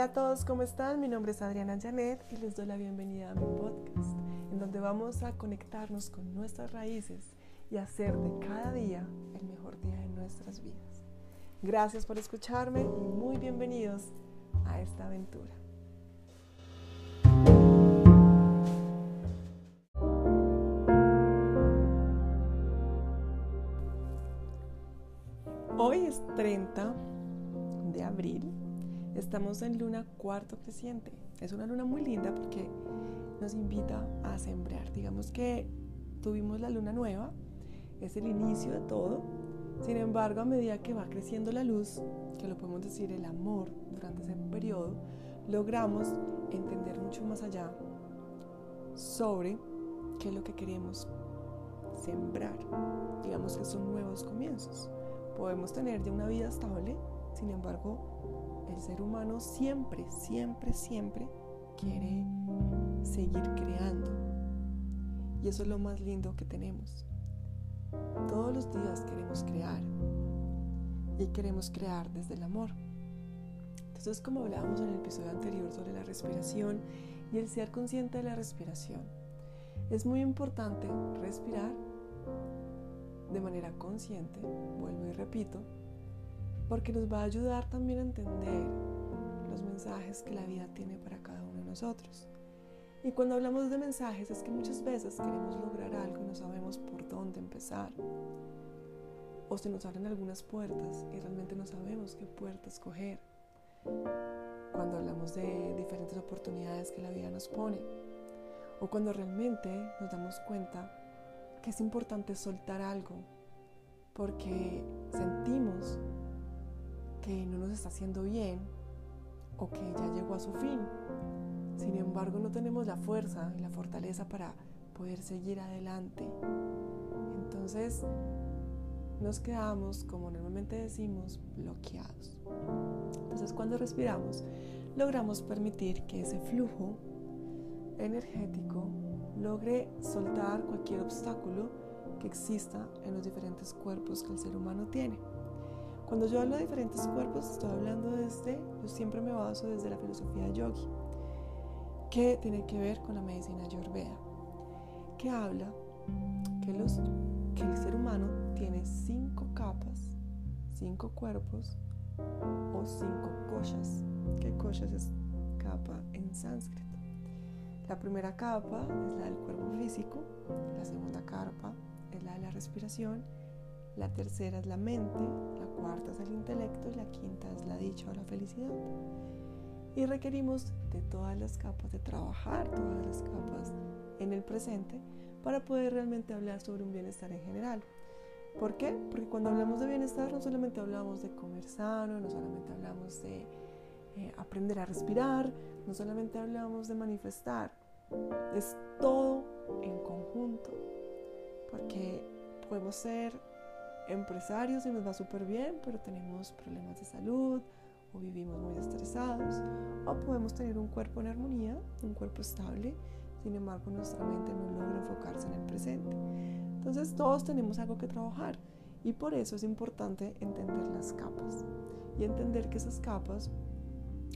Hola a todos, ¿cómo están? Mi nombre es Adriana Janet y les doy la bienvenida a mi podcast, en donde vamos a conectarnos con nuestras raíces y hacer de cada día el mejor día de nuestras vidas. Gracias por escucharme y muy bienvenidos a esta aventura. Hoy es 30 de abril Estamos en luna cuarto creciente. Es una luna muy linda porque nos invita a sembrar. Digamos que tuvimos la luna nueva, es el inicio de todo. Sin embargo, a medida que va creciendo la luz, que lo podemos decir el amor durante ese periodo, logramos entender mucho más allá sobre qué es lo que queremos sembrar. Digamos que son nuevos comienzos. Podemos tener ya una vida estable, sin embargo, el ser humano siempre, siempre, siempre quiere seguir creando. Y eso es lo más lindo que tenemos. Todos los días queremos crear. Y queremos crear desde el amor. Entonces, como hablábamos en el episodio anterior sobre la respiración y el ser consciente de la respiración, es muy importante respirar de manera consciente, vuelvo y repito, porque nos va a ayudar también a entender los mensajes que la vida tiene para cada uno de nosotros. Y cuando hablamos de mensajes es que muchas veces queremos lograr algo y no sabemos por dónde empezar. O se nos abren algunas puertas y realmente no sabemos qué puerta escoger. Cuando hablamos de diferentes oportunidades que la vida nos pone. O cuando realmente nos damos cuenta que es importante soltar algo porque sentimos que no nos está haciendo bien o que ya llegó a su fin. Sin embargo, no tenemos la fuerza y la fortaleza para poder seguir adelante. Entonces, nos quedamos, como normalmente decimos, bloqueados. Entonces, cuando respiramos, logramos permitir que ese flujo energético logre soltar cualquier obstáculo que exista en los diferentes cuerpos que el ser humano tiene. Cuando yo hablo de diferentes cuerpos, estoy hablando desde, yo siempre me baso desde la filosofía yogi, que tiene que ver con la medicina ayurveda, que habla que, que el ser humano tiene cinco capas, cinco cuerpos o cinco koshas. ¿Qué koshas es capa en sánscrito? La primera capa es la del cuerpo físico, la segunda capa es la de la respiración la tercera es la mente, la cuarta es el intelecto y la quinta es la dicha o la felicidad. Y requerimos de todas las capas, de trabajar todas las capas en el presente para poder realmente hablar sobre un bienestar en general. ¿Por qué? Porque cuando hablamos de bienestar no solamente hablamos de comer sano, no solamente hablamos de eh, aprender a respirar, no solamente hablamos de manifestar, es todo en conjunto, porque podemos ser empresarios y nos va súper bien, pero tenemos problemas de salud o vivimos muy estresados o podemos tener un cuerpo en armonía, un cuerpo estable, sin embargo nuestra mente no logra enfocarse en el presente. Entonces todos tenemos algo que trabajar y por eso es importante entender las capas y entender que esas capas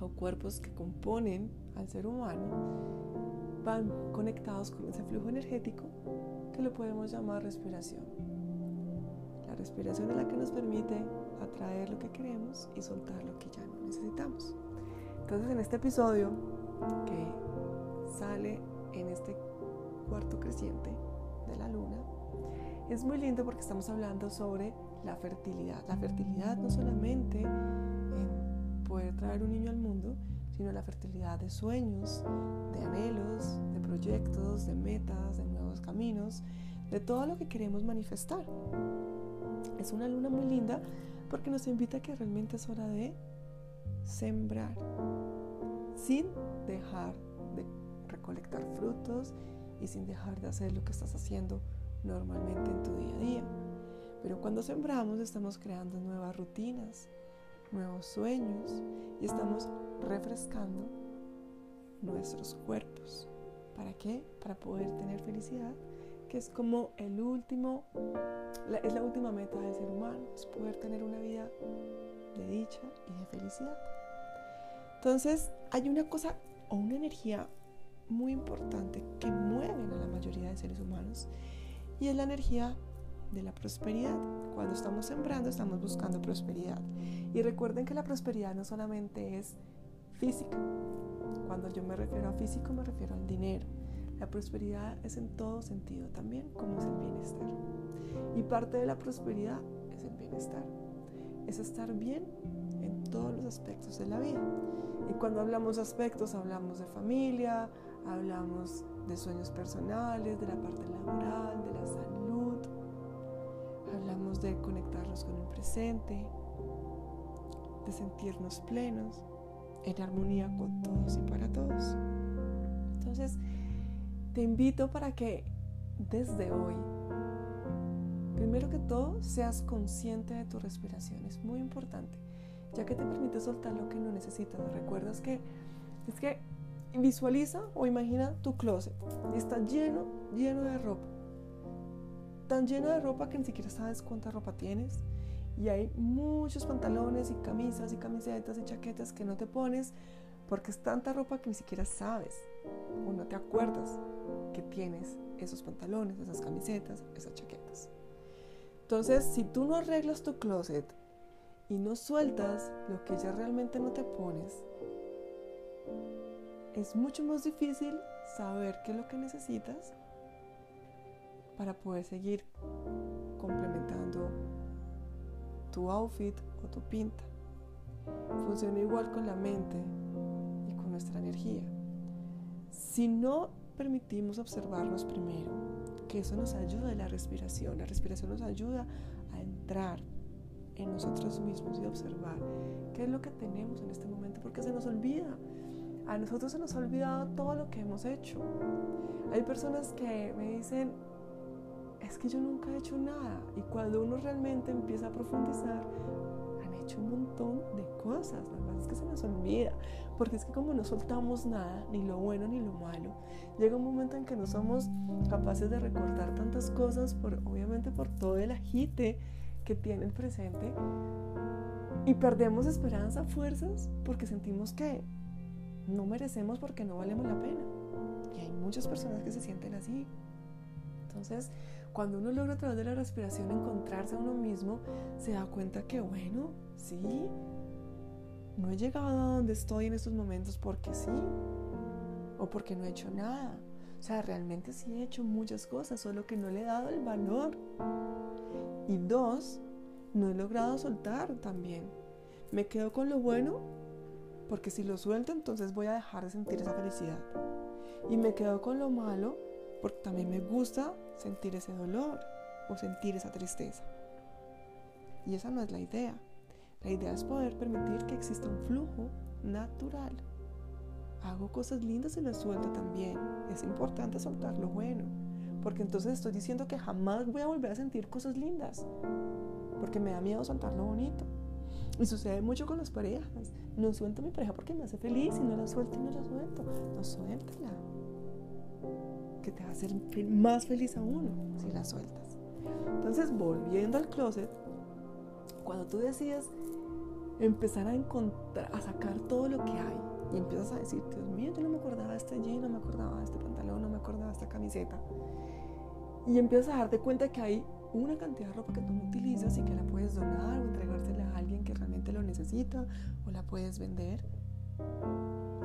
o cuerpos que componen al ser humano van conectados con ese flujo energético que lo podemos llamar respiración respiración es la que nos permite atraer lo que queremos y soltar lo que ya no necesitamos. Entonces en este episodio que sale en este cuarto creciente de la luna, es muy lindo porque estamos hablando sobre la fertilidad. La fertilidad no solamente en poder traer un niño al mundo, sino la fertilidad de sueños, de anhelos, de proyectos, de metas, de nuevos caminos, de todo lo que queremos manifestar. Es una luna muy linda porque nos invita a que realmente es hora de sembrar sin dejar de recolectar frutos y sin dejar de hacer lo que estás haciendo normalmente en tu día a día. Pero cuando sembramos estamos creando nuevas rutinas, nuevos sueños y estamos refrescando nuestros cuerpos. ¿Para qué? Para poder tener felicidad que es como el último, es la última meta del ser humano, es poder tener una vida de dicha y de felicidad. Entonces, hay una cosa o una energía muy importante que mueven a la mayoría de seres humanos y es la energía de la prosperidad. Cuando estamos sembrando, estamos buscando prosperidad. Y recuerden que la prosperidad no solamente es física. Cuando yo me refiero a físico, me refiero al dinero. La prosperidad es en todo sentido también, como es el bienestar. Y parte de la prosperidad es el bienestar. Es estar bien en todos los aspectos de la vida. Y cuando hablamos de aspectos, hablamos de familia, hablamos de sueños personales, de la parte laboral, de la salud, hablamos de conectarnos con el presente, de sentirnos plenos, en armonía con todos y para todos. Entonces, te invito para que desde hoy, primero que todo, seas consciente de tu respiración. Es muy importante, ya que te permite soltar lo que no necesitas. Recuerdas que es que visualiza o imagina tu closet está lleno, lleno de ropa. Tan lleno de ropa que ni siquiera sabes cuánta ropa tienes. Y hay muchos pantalones y camisas y camisetas y chaquetas que no te pones porque es tanta ropa que ni siquiera sabes o no te acuerdas que tienes esos pantalones, esas camisetas, esas chaquetas. Entonces, si tú no arreglas tu closet y no sueltas lo que ya realmente no te pones, es mucho más difícil saber qué es lo que necesitas para poder seguir complementando tu outfit o tu pinta. Funciona igual con la mente y con nuestra energía. Si no permitimos observarnos primero, que eso nos ayuda en la respiración, la respiración nos ayuda a entrar en nosotros mismos y observar qué es lo que tenemos en este momento, porque se nos olvida a nosotros se nos ha olvidado todo lo que hemos hecho. Hay personas que me dicen, es que yo nunca he hecho nada. Y cuando uno realmente empieza a profundizar, hecho un montón de cosas. Que pasa es que se nos olvida. Porque es que como no soltamos nada, ni lo bueno ni lo malo, llega un momento en que no somos capaces de recordar tantas cosas, por, obviamente por todo el agite que tiene el presente. Y perdemos esperanza, fuerzas, porque sentimos que no merecemos porque no valemos la pena. Y hay muchas personas que se sienten así. Entonces, cuando uno logra a través de la respiración encontrarse a uno mismo, se da cuenta que, bueno, sí, no he llegado a donde estoy en estos momentos porque sí, o porque no he hecho nada. O sea, realmente sí he hecho muchas cosas, solo que no le he dado el valor. Y dos, no he logrado soltar también. Me quedo con lo bueno porque si lo suelto entonces voy a dejar de sentir esa felicidad. Y me quedo con lo malo porque también me gusta sentir ese dolor o sentir esa tristeza. Y esa no es la idea. La idea es poder permitir que exista un flujo natural. Hago cosas lindas y las suelto también. Es importante soltar lo bueno, porque entonces estoy diciendo que jamás voy a volver a sentir cosas lindas, porque me da miedo soltar lo bonito. Y sucede mucho con las parejas. No suelto a mi pareja porque me hace feliz y no la suelto y no la suelto. No suéltala. Que te va a hacer más feliz aún si la sueltas. Entonces, volviendo al closet, cuando tú decides empezar a encontrar, a sacar todo lo que hay y empiezas a decir, Dios mío, yo no me acordaba de este jean, no me acordaba de este pantalón, no me acordaba de esta camiseta. Y empiezas a darte cuenta que hay una cantidad de ropa que tú no utilizas y que la puedes donar o entregársela a alguien que realmente lo necesita o la puedes vender.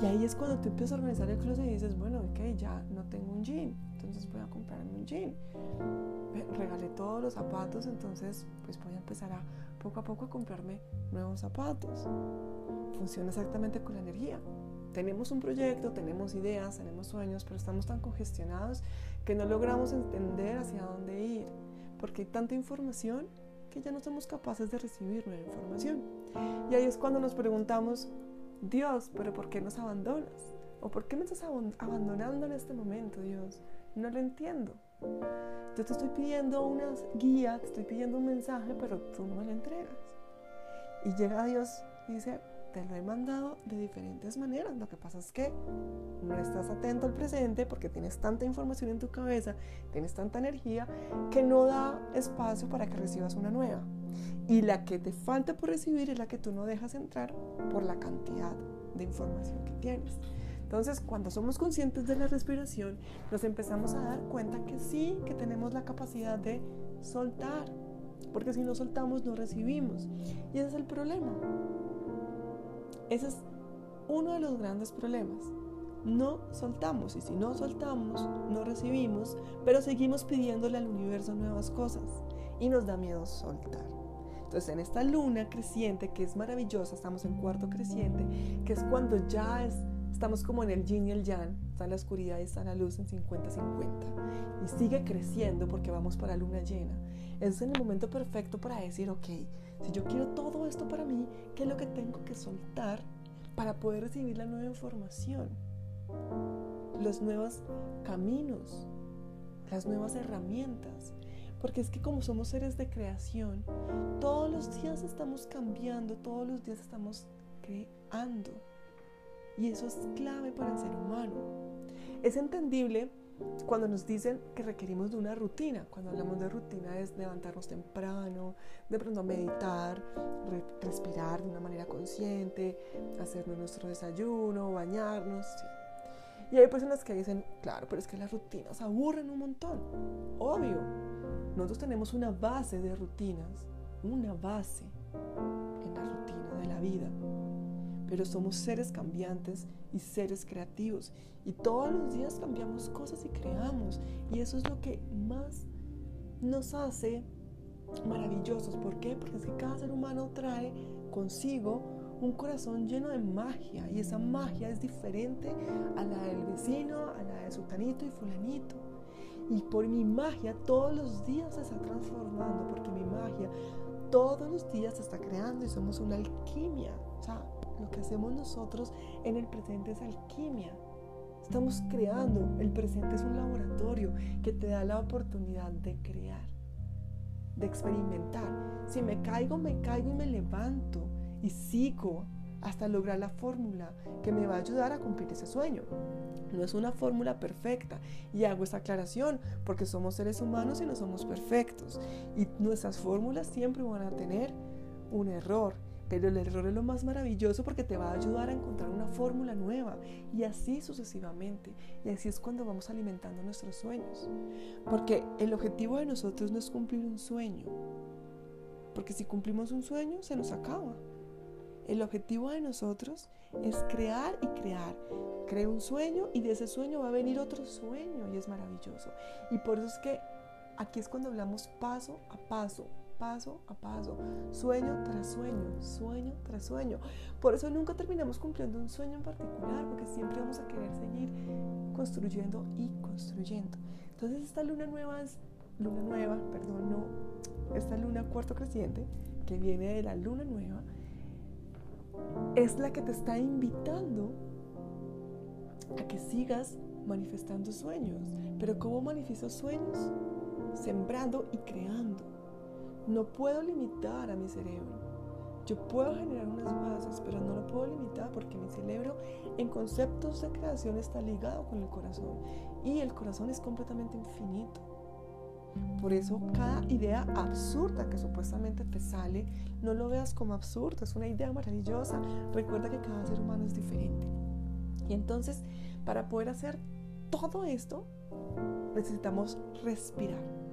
Y ahí es cuando tú empiezas a organizar el closet y dices, bueno, ok, ya no tengo un jean, entonces voy a comprarme un jean. Regalé todos los zapatos, entonces pues voy a empezar a poco a poco a comprarme nuevos zapatos. Funciona exactamente con la energía. Tenemos un proyecto, tenemos ideas, tenemos sueños, pero estamos tan congestionados que no logramos entender hacia dónde ir porque hay tanta información que ya no somos capaces de recibir nueva información. Y ahí es cuando nos preguntamos, Dios, pero ¿por qué nos abandonas? ¿O por qué me estás abandonando en este momento, Dios? No lo entiendo. Yo te estoy pidiendo una guía, te estoy pidiendo un mensaje, pero tú no me lo entregas. Y llega Dios y dice, te lo he mandado de diferentes maneras. Lo que pasa es que no estás atento al presente porque tienes tanta información en tu cabeza, tienes tanta energía que no da espacio para que recibas una nueva. Y la que te falta por recibir es la que tú no dejas entrar por la cantidad de información que tienes. Entonces, cuando somos conscientes de la respiración, nos empezamos a dar cuenta que sí, que tenemos la capacidad de soltar, porque si no soltamos no recibimos. Y ese es el problema. Ese es uno de los grandes problemas. No soltamos y si no soltamos, no recibimos, pero seguimos pidiéndole al universo nuevas cosas y nos da miedo soltar. Entonces en esta luna creciente, que es maravillosa, estamos en cuarto creciente, que es cuando ya es Estamos como en el yin y el yang, está la oscuridad y está la luz en 50-50. Y sigue creciendo porque vamos para luna llena. Es en el momento perfecto para decir, ok, si yo quiero todo esto para mí, ¿qué es lo que tengo que soltar para poder recibir la nueva información? Los nuevos caminos, las nuevas herramientas. Porque es que como somos seres de creación, todos los días estamos cambiando, todos los días estamos creando. Y eso es clave para el ser humano. Es entendible cuando nos dicen que requerimos de una rutina. Cuando hablamos de rutina es levantarnos temprano, de pronto meditar, respirar de una manera consciente, hacernos nuestro desayuno, bañarnos. Y hay personas que dicen, claro, pero es que las rutinas aburren un montón. Obvio. Nosotros tenemos una base de rutinas, una base en la rutina de la vida pero somos seres cambiantes y seres creativos. Y todos los días cambiamos cosas y creamos. Y eso es lo que más nos hace maravillosos. ¿Por qué? Porque es que cada ser humano trae consigo un corazón lleno de magia. Y esa magia es diferente a la del vecino, a la de sultanito y fulanito. Y por mi magia todos los días se está transformando, porque mi magia todos los días se está creando y somos una alquimia. O sea, lo que hacemos nosotros en el presente es alquimia. Estamos creando. El presente es un laboratorio que te da la oportunidad de crear, de experimentar. Si me caigo, me caigo y me levanto y sigo hasta lograr la fórmula que me va a ayudar a cumplir ese sueño. No es una fórmula perfecta y hago esta aclaración porque somos seres humanos y no somos perfectos y nuestras fórmulas siempre van a tener un error pero el error es lo más maravilloso porque te va a ayudar a encontrar una fórmula nueva y así sucesivamente. Y así es cuando vamos alimentando nuestros sueños. Porque el objetivo de nosotros no es cumplir un sueño. Porque si cumplimos un sueño, se nos acaba. El objetivo de nosotros es crear y crear. Creo un sueño y de ese sueño va a venir otro sueño y es maravilloso. Y por eso es que aquí es cuando hablamos paso a paso, paso a paso, sueño tras sueño, sueño tras sueño. Por eso nunca terminamos cumpliendo un sueño en particular, porque siempre vamos a querer seguir construyendo y construyendo. Entonces esta luna nueva es, luna nueva, perdón, no, esta luna cuarto creciente, que viene de la luna nueva, es la que te está invitando a que sigas manifestando sueños. Pero ¿cómo manifiesto sueños? Sembrando y creando. No puedo limitar a mi cerebro. Yo puedo generar unas bases, pero no lo puedo limitar porque mi cerebro en conceptos de creación está ligado con el corazón y el corazón es completamente infinito. Por eso cada idea absurda que supuestamente te sale, no lo veas como absurdo, es una idea maravillosa. Recuerda que cada ser humano es diferente. Y entonces, para poder hacer todo esto, necesitamos respirar.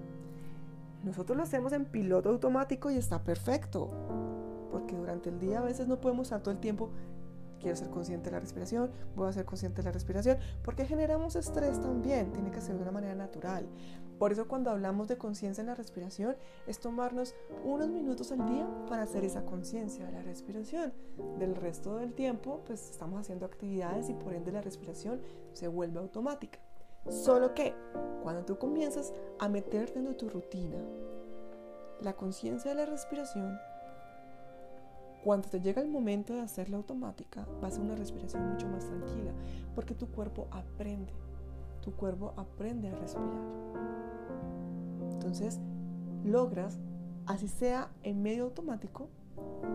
Nosotros lo hacemos en piloto automático y está perfecto, porque durante el día a veces no podemos estar todo el tiempo, quiero ser consciente de la respiración, voy a ser consciente de la respiración, porque generamos estrés también, tiene que ser de una manera natural. Por eso cuando hablamos de conciencia en la respiración es tomarnos unos minutos al día para hacer esa conciencia de la respiración. Del resto del tiempo pues estamos haciendo actividades y por ende la respiración se vuelve automática. Solo que cuando tú comienzas a meterte en tu rutina, la conciencia de la respiración, cuando te llega el momento de hacerla automática, va a una respiración mucho más tranquila, porque tu cuerpo aprende, tu cuerpo aprende a respirar. Entonces, logras, así sea en medio automático,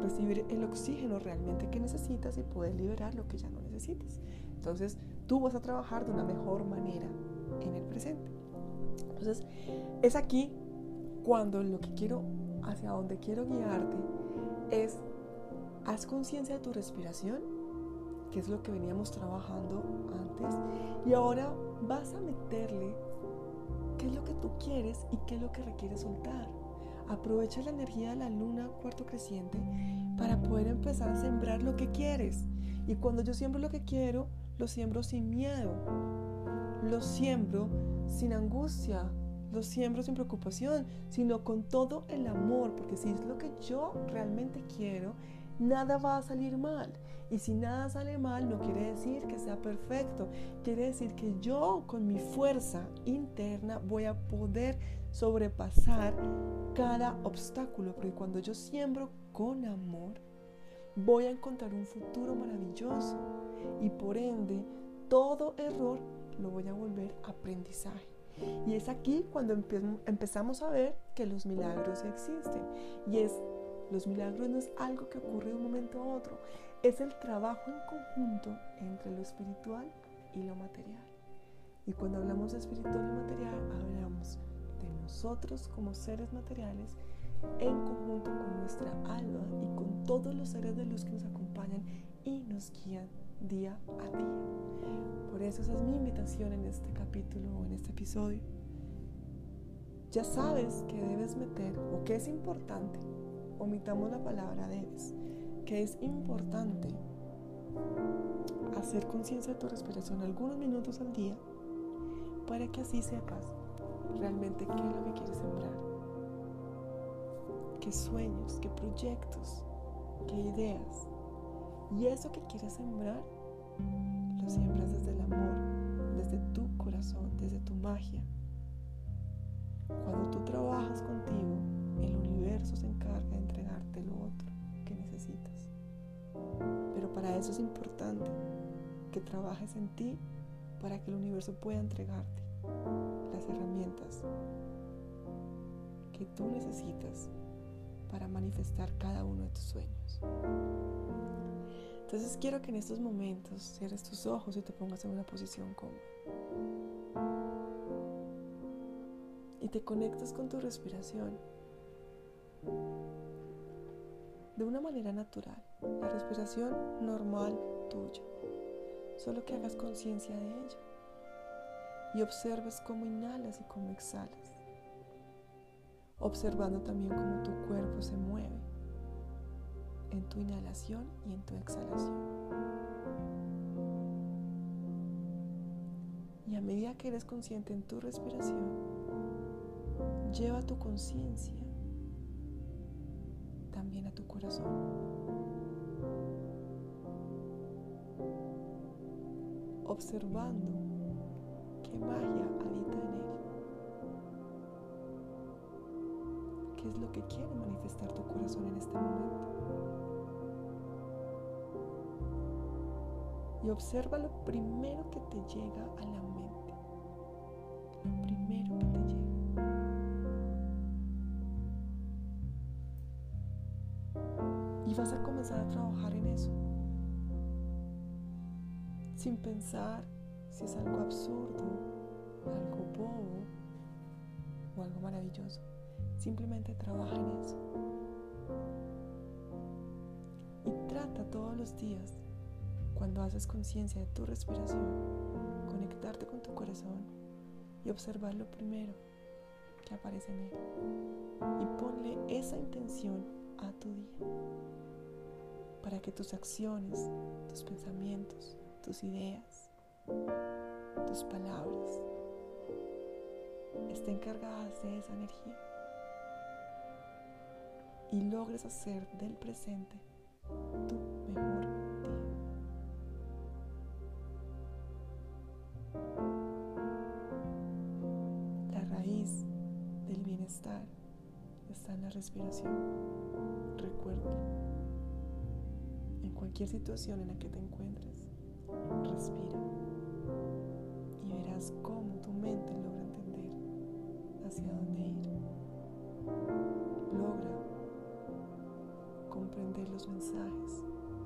recibir el oxígeno realmente que necesitas y poder liberar lo que ya no necesitas. Entonces, tú vas a trabajar de una mejor manera en el presente. Entonces, es aquí cuando lo que quiero, hacia donde quiero guiarte, es haz conciencia de tu respiración que es lo que veníamos trabajando antes, y ahora vas a meterle qué es lo que tú quieres y qué es lo que requieres soltar. Aprovecha la energía de la luna cuarto creciente para poder empezar a sembrar lo que quieres. Y cuando yo siembro lo que quiero, lo siembro sin miedo, lo siembro sin angustia, lo siembro sin preocupación, sino con todo el amor, porque si es lo que yo realmente quiero, nada va a salir mal. Y si nada sale mal, no quiere decir que sea perfecto, quiere decir que yo con mi fuerza interna voy a poder sobrepasar cada obstáculo, porque cuando yo siembro con amor, voy a encontrar un futuro maravilloso y por ende todo error lo voy a volver aprendizaje. Y es aquí cuando empezamos a ver que los milagros existen. Y es, los milagros no es algo que ocurre de un momento a otro, es el trabajo en conjunto entre lo espiritual y lo material. Y cuando hablamos de espiritual y material, hablamos de nosotros como seres materiales en conjunto con nuestra alma y con todos los seres de luz que nos acompañan y nos guían día a día. Por eso esa es mi invitación en este capítulo o en este episodio. Ya sabes que debes meter o que es importante, omitamos la palabra debes, que es importante hacer conciencia de tu respiración algunos minutos al día para que así sepas realmente qué es lo que quieres sembrar, qué sueños, qué proyectos, qué ideas y eso que quieres sembrar, lo siembras desde el amor, desde tu corazón, desde tu magia. Cuando tú trabajas contigo, el universo se encarga de entregarte lo otro que necesitas. Pero para eso es importante que trabajes en ti para que el universo pueda entregarte las herramientas que tú necesitas para manifestar cada uno de tus sueños. Entonces quiero que en estos momentos cierres tus ojos y te pongas en una posición cómoda. Y te conectas con tu respiración. De una manera natural, la respiración normal tuya, solo que hagas conciencia de ella. Y observes cómo inhalas y cómo exhalas, observando también cómo tu cuerpo se mueve en tu inhalación y en tu exhalación. Y a medida que eres consciente en tu respiración, lleva tu conciencia también a tu corazón. Observando qué magia habita en él. Es lo que quiere manifestar tu corazón en este momento? y observa lo primero que te llega a la mente. Lo primero que te llega. Y vas a comenzar a trabajar en eso. Sin pensar si es algo absurdo, algo bobo o algo maravilloso. Simplemente trabaja en eso. Y trata todos los días cuando haces conciencia de tu respiración, conectarte con tu corazón y observar lo primero que aparece en él. Y ponle esa intención a tu día para que tus acciones, tus pensamientos, tus ideas, tus palabras estén cargadas de esa energía y logres hacer del presente tu mejor está en la respiración. Recuerda, en cualquier situación en la que te encuentres, respira y verás cómo tu mente logra entender hacia dónde ir. Logra comprender los mensajes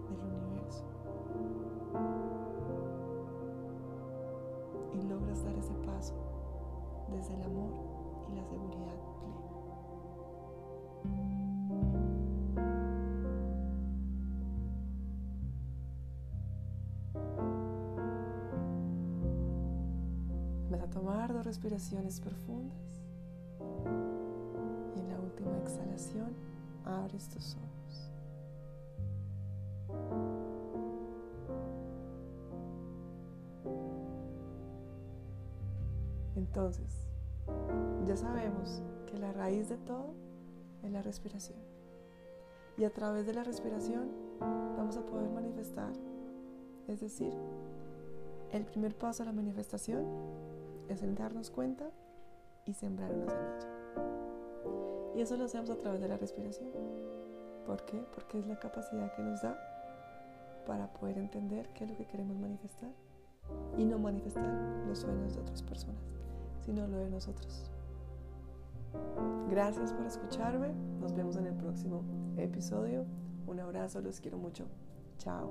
del universo. Y logras dar ese paso desde el amor y la seguridad plena. Vas a tomar dos respiraciones profundas y en la última exhalación abres tus ojos. Entonces, ya sabemos que la raíz de todo es la respiración. Y a través de la respiración vamos a poder manifestar. Es decir, el primer paso a la manifestación es el darnos cuenta y sembrar una semilla. Y eso lo hacemos a través de la respiración. ¿Por qué? Porque es la capacidad que nos da para poder entender qué es lo que queremos manifestar y no manifestar los sueños de otras personas, sino lo de nosotros. Gracias por escucharme. Nos vemos en el próximo episodio. Un abrazo, los quiero mucho. Chao.